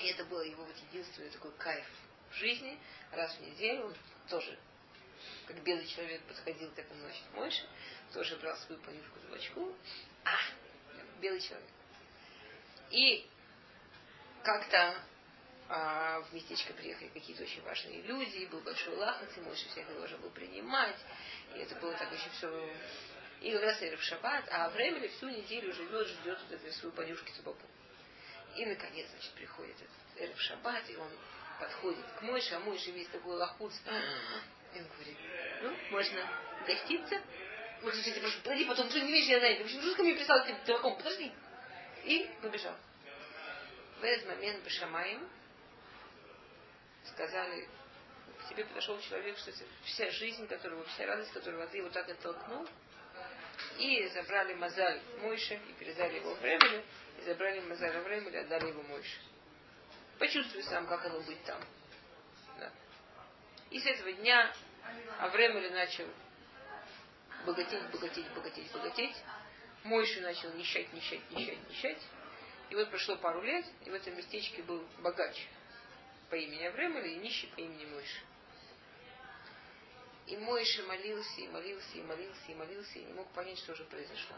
И это было его вот единственный такой кайф в жизни. Раз в неделю он тоже, как белый человек, подходил к этому, значит, Мойше, тоже брал свою понюшку табачку. А, белый человек. И как-то а, в местечко приехали какие-то очень важные люди, и был большой лахмат, и Мойша всех должен был принимать, и это было так очень все... И как раз в шаббат, а Авремель всю неделю живет, ждет вот этой свою понюшки табаку. И, наконец, значит, приходит этот Эрев Шаббат, и он подходит к Мойше, а Мойше весь такой лохуц. И он говорит, ну, можно гоститься, вот, слушайте, прошу, подожди, потом ты не видишь, я знаю. Общем, жутко мне прислал этим дураком, подожди. И побежал. В этот момент Башамаем сказали, к тебе подошел человек, что вся жизнь которого, вся радость которого ты вот так оттолкнул, и забрали Мазаль Мойше, и передали его Времелю, и забрали Мазаль Времелю, и отдали его Мойше. Почувствуй сам, как оно быть там. Да. И с этого дня Авремель начал богатеть, богатеть, богатеть, богатеть. Мойши начал нищать, нищать, нищать, нищать. И вот прошло пару лет, и в этом местечке был богач по имени Авремель и нищий по имени Мойши. И Мойши молился, и молился, и молился, и молился, и не мог понять, что же произошло.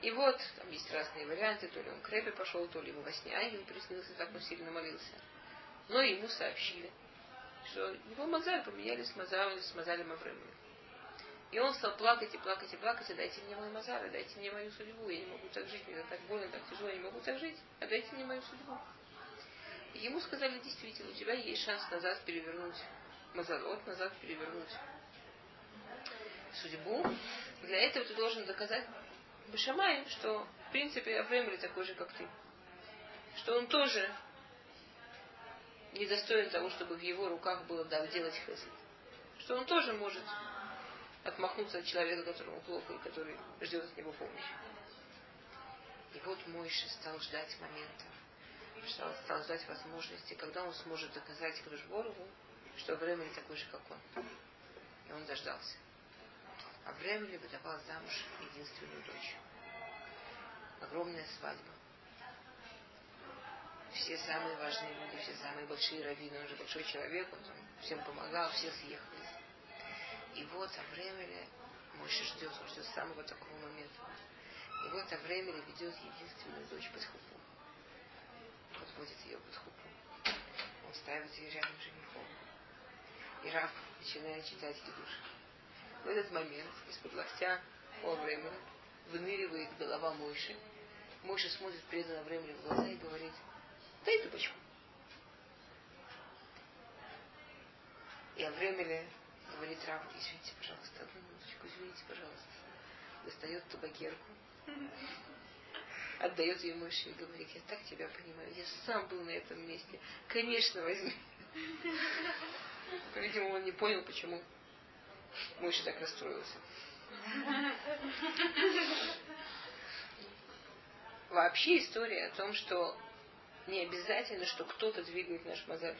И вот, там есть разные варианты, то ли он к Рэбе пошел, то ли ему во сне ангел приснился, так он сильно молился. Но ему сообщили, что его Мазаль поменялись с Мазалем, с Мазалем Авремелем. И он стал плакать и плакать и плакать, а дайте мне мой мазар, дайте мне мою судьбу, я не могу так жить, мне так больно, так тяжело, я не могу так жить, а дайте мне мою судьбу. Ему сказали, действительно, у тебя есть шанс назад перевернуть мазарот, назад перевернуть судьбу, для этого ты должен доказать Башамай, что в принципе Авремли такой же, как ты. Что он тоже недостоин того, чтобы в его руках было да, делать хесед. Что он тоже может отмахнуться от человека, которому плохо и который ждет от него помощи. И вот Мойши стал ждать момента, стал, стал ждать возможности, когда он сможет доказать Кружборову, что Времени такой же, как он. И он дождался. А Времени выдавал замуж единственную дочь. Огромная свадьба. Все самые важные люди, все самые большие раввины, он же большой человек, он всем помогал, все съехались. И вот Авремеле Мойша ждет, он ждет самого такого момента. И вот Авремеле ведет единственную дочь под хупу. Подводит ее под хупу. Он ставит ее рядом с женихом. И Раф начинает читать Кидуш. В этот момент из-под локтя у Авремеля выныривает голова Мойши. Мойша смотрит преданно Авремелю в глаза и говорит, дай трубочку. И Авремеле говорит Раф, извините, пожалуйста, одну минуточку, извините, пожалуйста. Достает табакерку, отдает ее Мойше и говорит, я так тебя понимаю, я сам был на этом месте. Конечно, возьми. Видимо, он не понял, почему Мойша так расстроился. Вообще история о том, что не обязательно, что кто-то двигает наш мозаль.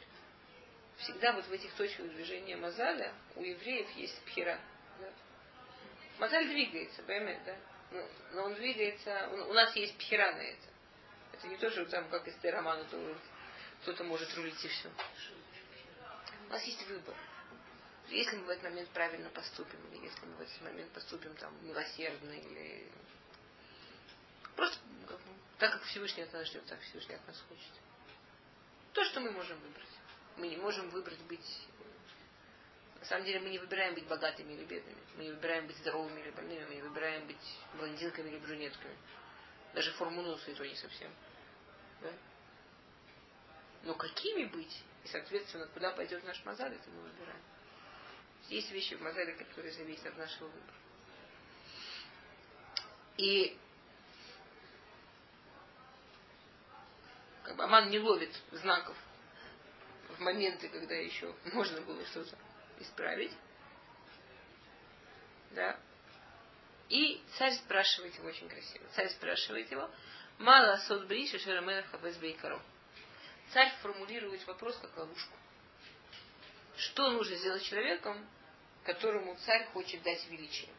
Всегда вот в этих точках движения мозаля у евреев есть пхера. Да? Мозаль двигается, поймете, да? Но, но он двигается, у нас есть пхера на это. Это не то, что там, как из романа, то кто-то может рулить и все. У нас есть выбор. Если мы в этот момент правильно поступим, или если мы в этот момент поступим там милосердно, или просто как так, как Всевышний от нас ждет, так Всевышний от нас хочет. То, что мы можем выбрать. Мы не можем выбрать быть... На самом деле мы не выбираем быть богатыми или бедными. Мы не выбираем быть здоровыми или больными. Мы не выбираем быть блондинками или брюнетками. Даже форму носа и то не совсем. Да? Но какими быть? И, соответственно, куда пойдет наш мозаль, это мы выбираем. Есть вещи в мозале, которые зависят от нашего выбора. И как бы Аман не ловит знаков в моменты, когда еще можно было что-то исправить. Да. И царь спрашивает его очень красиво. Царь спрашивает его, мало сот бриша шерамелах бейкаро. Царь формулирует вопрос как ловушку. Что нужно сделать человеком, которому царь хочет дать величие?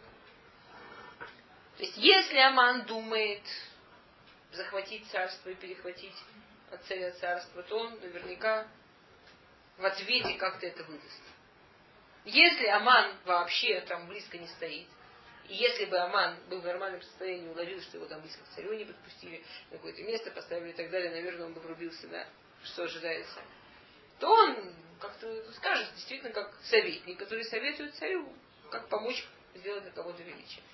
То есть, если Аман думает захватить царство и перехватить от царя царства, то он наверняка в ответе как-то это выдаст. Если Аман вообще там близко не стоит, и если бы Аман был в нормальном состоянии, уловил, что его там близко к царю не подпустили, на какое-то место поставили и так далее, наверное, он бы врубился, да, что ожидается, то он как-то скажет, действительно, как советник, который советует царю, как помочь сделать для кого-то величие.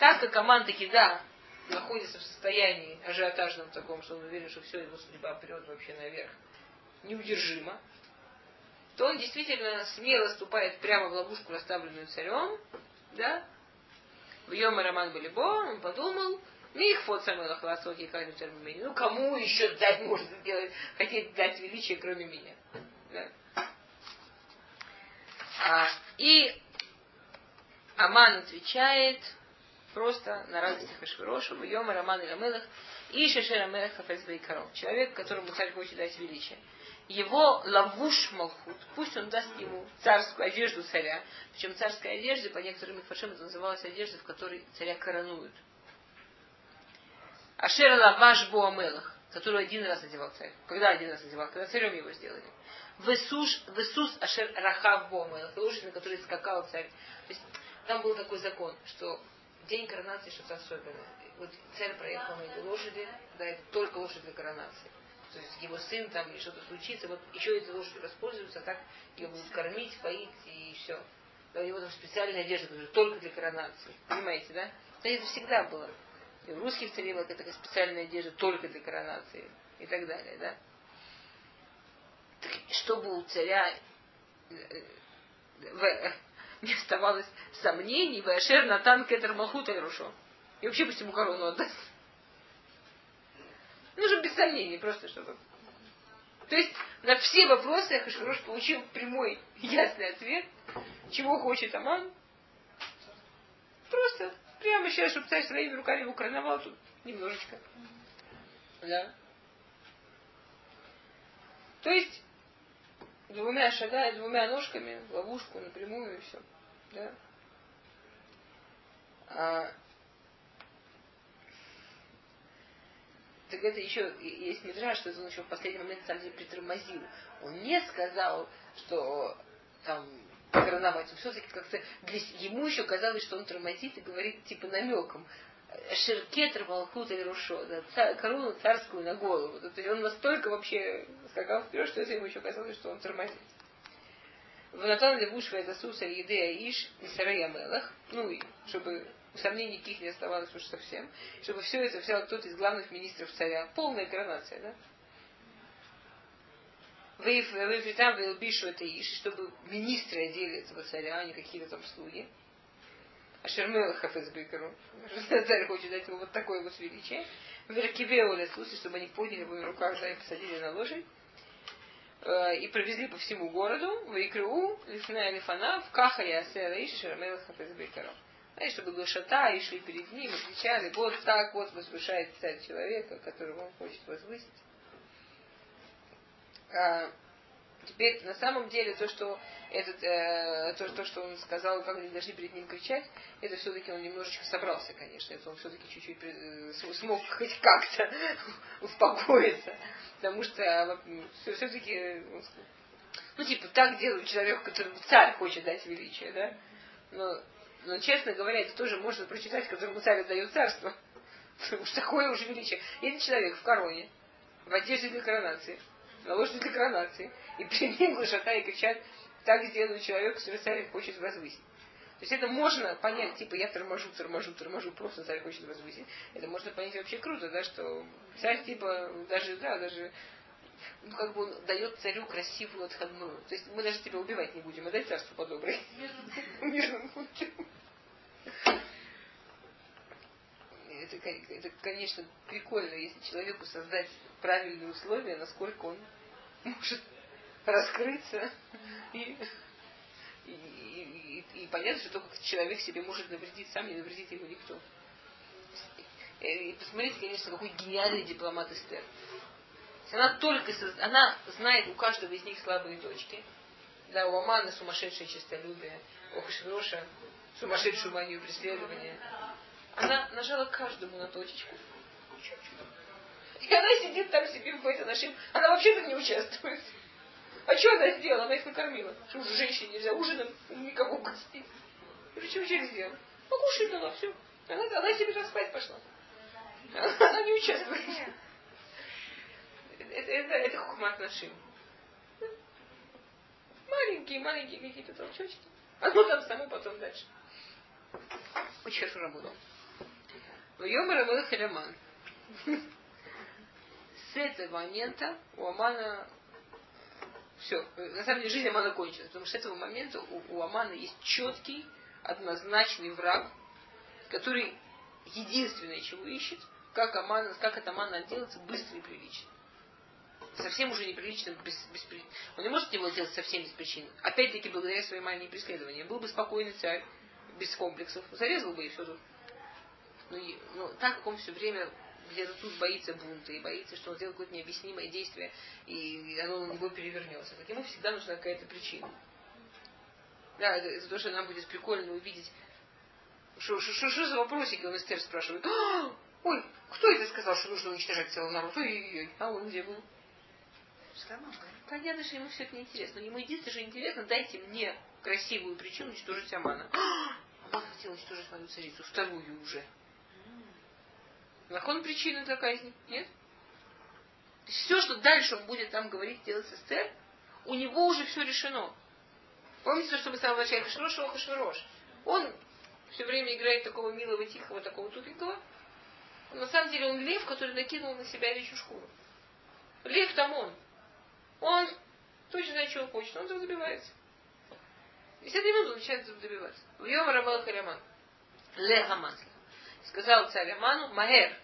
Так как Аман таки, да, находится в состоянии ажиотажном таком, что он уверен, что все, его судьба прет вообще наверх, неудержимо, то он действительно смело ступает прямо в ловушку, расставленную царем, да, в Йома Роман Балибо, он подумал, их фот самой Хвасоки Кайну Термимени. Ну, кому еще дать может сделать, хотеть дать величие, кроме меня. Да? А, и Аман отвечает просто на радости Хашвирошу, в Йома Роман и Ламелах, и Шешера Мелех Хафез Человек, которому царь хочет дать величие его лавуш Малхут, пусть он даст ему царскую одежду царя. Причем царская одежда, по некоторым мифашим, это называлась одежда, в которой царя коронуют. Ашер лаваш буамелах, которую один раз одевал царь. Когда один раз одевал? Когда царем его сделали. Весуш, весус ашер рахав буамелах, лошадь, на которой скакал царь. То есть там был такой закон, что день коронации что-то особенное. Вот царь проехал на этой лошади, да, это только лошадь для коронации то есть его сын там или что-то случится, вот еще этой лошадью воспользуются, а так ее будут кормить, поить и все. Да, у него там специальная одежда, только для коронации. Понимаете, да? Это всегда было. И у русских царей была такая специальная одежда только для коронации и так далее, да? Так, чтобы у царя э, в, не оставалось сомнений, Вайшер Натан Кетер Малхут. И вообще пусть ему корону отдаст. Ну, чтобы без сомнений, просто чтобы. То есть на все вопросы Ахашвирош получил прямой, ясный ответ, чего хочет Аман. Просто прямо сейчас, чтобы царь своими руками его короновал тут немножечко. Да. То есть двумя шагами, двумя ножками ловушку напрямую и все. Да? А, так это еще есть мидраж, что он еще в последний момент сам себе притормозил. Он не сказал, что там короновать. Все-таки как-то ему еще казалось, что он тормозит и говорит типа намеком. Шеркетр Малхут или Рушо, да, цар, корону царскую на голову. То есть он настолько вообще скакал вперед, что это ему еще казалось, что он тормозит. В Натан Левуш Вайдасуса Едея Иш Исарая Мелах, ну и чтобы сомнений никаких не оставалось уж совсем, чтобы все это взял кто-то из главных министров царя. Полная коронация, да? Вы там Вейлбишу это Иш, чтобы министры одели этого царя, а не какие-то там слуги. А Шермела Хафезбекеру. Царь хочет дать ему вот такое вот величие. Веркибеу Лесуси, чтобы они подняли его на руках, да, и посадили на лошадь. Э, и провезли по всему городу, в Икру, Лифная Лифана, в Кахаре Асера Иш, Шермела Хафезбекеру. И чтобы глашата и шли перед ним и кричали, вот так вот возвышает царь человека, которого он хочет возвысить. А, теперь, на самом деле, то, что этот, э, то, то, что он сказал, как они должны перед ним кричать, это все-таки он немножечко собрался, конечно. Это он все-таки чуть-чуть э, смог хоть как-то успокоиться. Потому что все-таки, ну, типа, так делают человек, которому царь хочет дать величие, да? Но но, честно говоря, это тоже можно прочитать, которому царь отдает царство. Уж такое уже величие. Если человек в короне, в одежде для коронации, на для коронации, и перед ним глашата и кричат, так сделают человек, который царь хочет возвысить. То есть это можно понять, типа я торможу, торможу, торможу, просто царь хочет возвысить. Это можно понять вообще круто, да, что царь типа даже, да, даже ну, как бы он дает царю красивую отходную. То есть мы даже тебя убивать не будем, а дай царство по доброй. Мирным путем. Это, это, конечно, прикольно, если человеку создать правильные условия, насколько он может раскрыться и, и, и, и понятно, что только человек себе может навредить сам, не навредит ему никто. И посмотрите, конечно, какой гениальный дипломат Эстер. Она только она знает у каждого из них слабые точки. Да, у Амана сумасшедшее честолюбие, у Хашвироша сумасшедшую манию преследования. Она нажала каждому на точечку. И она сидит там себе в этой нашим. Она вообще тут не участвует. А что она сделала? Она их накормила. Что уже женщине нельзя ужином никого угостить. Что вообще сделала? Покушать дала, все. Она, она себе там спать пошла. Она, она не участвует это, это, хухмат нашим. Маленькие, маленькие какие-то толчочки. Оно там само потом дальше. Очень хорошо работал. Но Йомар Амелах Раман. С этого момента у Амана все, на самом деле жизнь Амана кончилась, потому что с этого момента у, у Амана есть четкий, однозначный враг, который единственное, чего ищет, как, Аман, как от Амана отделаться быстро и прилично совсем уже неприлично, без, без, он не может его делать совсем без причин. Опять-таки, благодаря своей мании преследования. Был бы спокойный царь, без комплексов, зарезал бы и все тут. Ну, и, ну, так как он все время где-то тут боится бунта и боится, что он сделает какое-то необъяснимое действие, и оно на него перевернется. Так ему всегда нужна какая-то причина. Да, это, то, что нам будет прикольно увидеть. Что, что, что, за вопросики он Эстер спрашивает? «А, ой, кто это сказал, что нужно уничтожать целый народ? Ой-ой-ой, а он где был? Понятно, что ему все это неинтересно. Но ему единственное, что интересно, дайте мне красивую причину уничтожить Амана. Он хотел уничтожить мою царицу, вторую уже. Нахон причина для казни? Нет? Все, что дальше он будет там говорить, делать с Эстер, у него уже все решено. Помните, что мы с самого начала Хашвирош, Хашвирош? Он все время играет такого милого, тихого, такого тупенького. На самом деле он лев, который накинул на себя личью шкуру. Лев там он. Он точно знает, чего хочет, он там добивается. 10 минут он начинает добиваться. В Йом Рамел Хараман. Ле. Сказал царь Аману, Махер,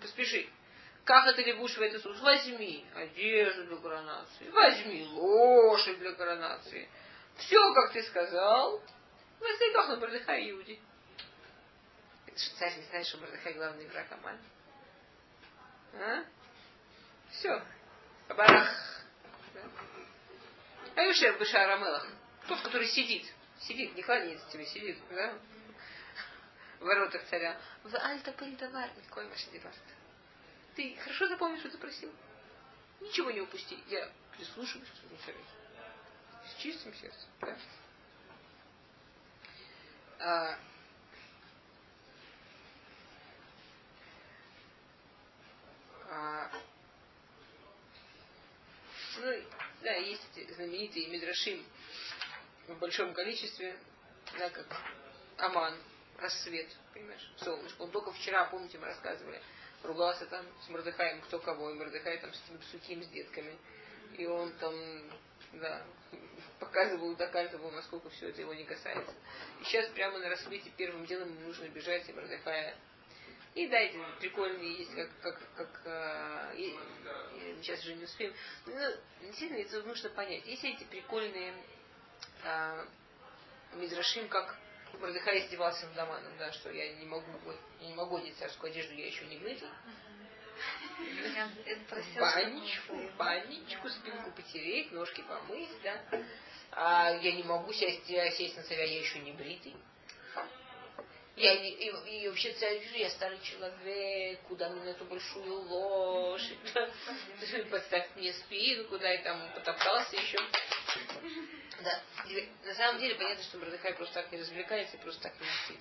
поспеши. Как это лебуш в эту суд? Возьми одежду для коронации, возьми лошадь для коронации. Все, как ты сказал, Васильках на Бардыхай Иуди. Что царь не знает, что Бардыхай главный враг Аман? А? Все. Барах. А Юшев Бешар Амелах. Тот, который сидит. Сидит, не кланяется тебе, сидит, да? В воротах царя. В альта пентавар, никакой ваш дебарт. Ты хорошо запомнишь, что ты просил? Ничего не упусти. Я прислушиваюсь к твоему совету. С чистым сердцем. Да? А, а, ну, да, есть эти знаменитые Мидрашим в большом количестве, да, как Аман, рассвет, понимаешь, солнышко. Он только вчера, помните, мы рассказывали, ругался там с Мордыхаем, кто кого, и Мордыхай там с этим сухим, с детками. И он там, да, показывал, доказывал, насколько все это его не касается. И сейчас прямо на рассвете первым делом нужно бежать и Мордыхая. И да, эти прикольные есть, как, как, как э, и, сейчас уже не успеем. Но, ну, действительно, это нужно понять. Есть эти прикольные э, мидрашим, как Мордыхай издевался над Аманом, да, что я не могу, я не могу одеть царскую одежду, я еще не мытый. Банечку, банечку, спинку потереть, ножки помыть, да. А я не могу сесть, сесть на царя, я еще не бритый. Я не, и, и вообще царь вижу, я старый человек, куда мне эту большую лошадь, подставь мне спину, куда я там потоптался еще. Да. И на самом деле понятно, что Мордыхай просто так не развлекается и просто так не мстит.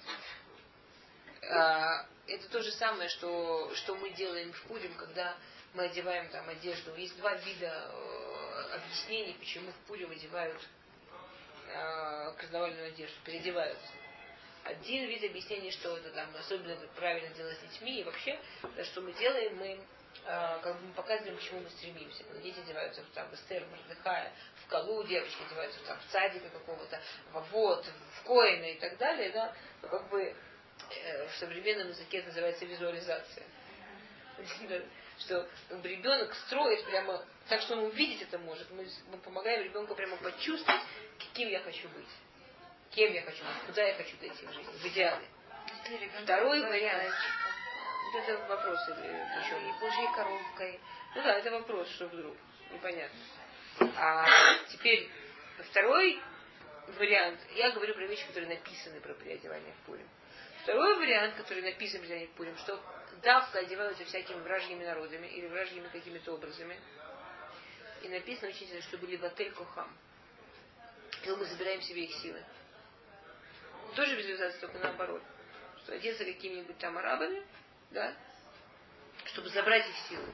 А, это то же самое, что, что мы делаем в Пурим, когда мы одеваем там одежду. Есть два вида э, объяснений, почему в Пурим одевают э, карнавальную одежду, переодеваются. Один вид объяснения, что это там особенно правильно делать с детьми, и вообще, что мы делаем, мы э, как бы мы показываем, к чему мы стремимся. Когда дети одеваются там, в Эстер, Мордыхая, в Калу, девочки одеваются там, в садика какого-то, в вот, в Коина и так далее, да, ну, как бы Э, в современном языке это называется визуализация. Что ребенок строит прямо так, что он увидеть это может. Мы, мы помогаем ребенку прямо почувствовать, каким я хочу быть. Кем я хочу быть, куда я хочу дойти в жизни, в идеале. Второй вариант. Вот это вопрос еще. И божьей коробкой. Ну да, это вопрос, что вдруг. Непонятно. А теперь второй вариант. Я говорю про вещи, которые написаны про переодевание в Пурим. Второй вариант, который написан в Леонид Пурим, что давка одеваются всякими вражьими народами или вражьими какими-то образами. И написано очень что были в отель Кохам. И мы забираем себе их силы. Тоже визуализация, только наоборот. Что одеться какими-нибудь там арабами, да, чтобы забрать их силы.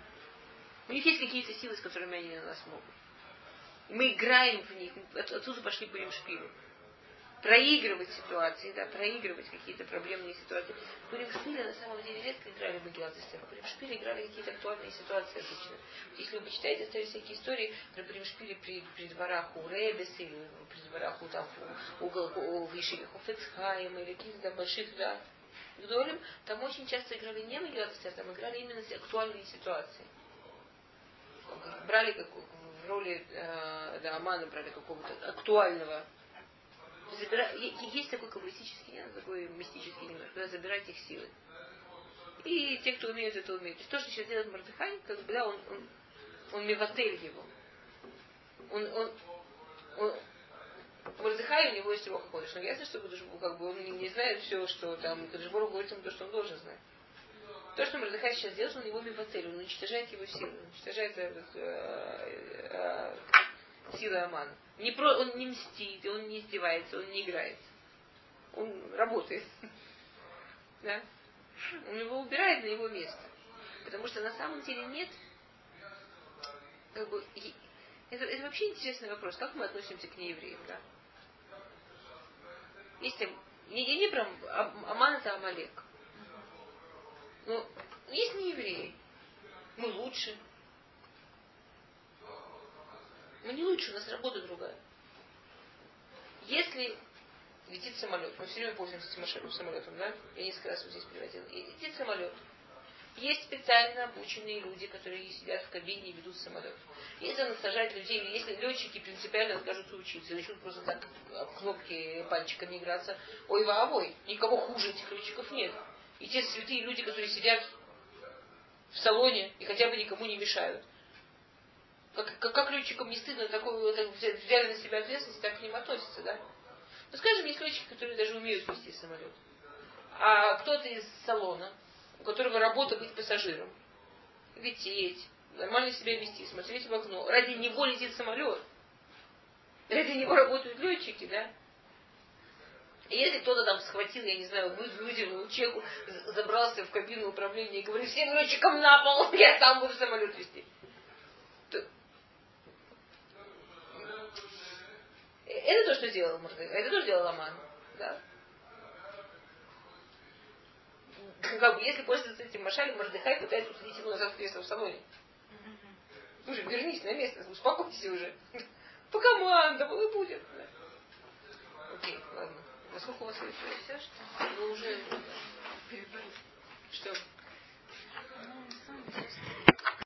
У них есть какие-то силы, с которыми они на нас могут. Мы играем в них. Отсюда пошли будем шпилю проигрывать ситуации, да, проигрывать какие-то проблемные ситуации. В Пуримшпиле на самом деле редко играли Магеллат Эстер. В Пуримшпиле играли какие-то актуальные ситуации обычно. Если вы почитаете остались всякие истории про Пуримшпиле при, при дворах у Ребес или при дворах у, там, у, у, у, Ешиве Хофецхайма или каких-то там больших, да, Гдолем, там очень часто играли не Магеллат Эстер, там играли именно актуальные ситуации. Брали как, в роли э, да, Амана брали какого-то актуального забира... есть такой каббалистический, нет, такой мистический немножко, когда забирать их силы. И те, кто умеют, это умеют. То есть то, что сейчас делает Мардыхай, как бы, да, он, он, он миватель его. Он, он, он, Мордыхай у него есть его ходишь. Но ясно, что как бы он не, не знает все, что там Каджибору говорит ему то, что он должен знать. То, что Мордыхай сейчас делает, он его миватель, он уничтожает его силы, уничтожает э, э, э, силы Амана. Не про, он не мстит, он не издевается, он не играет. Он работает. Да? Он его убирает на его место. Потому что на самом деле нет как бы, это, это вообще интересный вопрос, как мы относимся к неевреям, да? Там, не, не, не прям Аман это Амалек. Но есть неевреи. Мы лучше, Мы не лучше, у нас работа другая. Если летит самолет, мы все время пользуемся этим самолетом, да? Я несколько раз его здесь приводила. И летит самолет. Есть специально обученные люди, которые сидят в кабине и ведут самолет. Если он сажать людей, если летчики принципиально откажутся учиться, начнут просто так кнопки пальчиками играться, ой, воовой, никого хуже этих летчиков нет. И те святые люди, которые сидят в салоне и хотя бы никому не мешают. Как, как, как летчикам не стыдно такое, так, взяли на себя ответственность, так к ним относятся, да? Ну, скажем, есть летчики, которые даже умеют вести самолет. А кто-то из салона, у которого работа быть пассажиром, лететь, нормально себя вести, смотреть в окно. Ради него летит самолет. Ради него работают летчики, да? И если кто-то там схватил, я не знаю, выдернул чеку, забрался в кабину управления и говорит, всем летчикам на пол, я сам буду самолет вести. То... Это то, что делал Мордыхай, это то, что делал Аман. Да? как бы, если пользоваться этим Машалем, Мордыхай пытается усадить его назад в кресло в салоне. Слушай, вернись на место, успокойся уже. По командам, и будет. Окей, ладно. Насколько у вас есть? Все, что? Ну, уже... Что?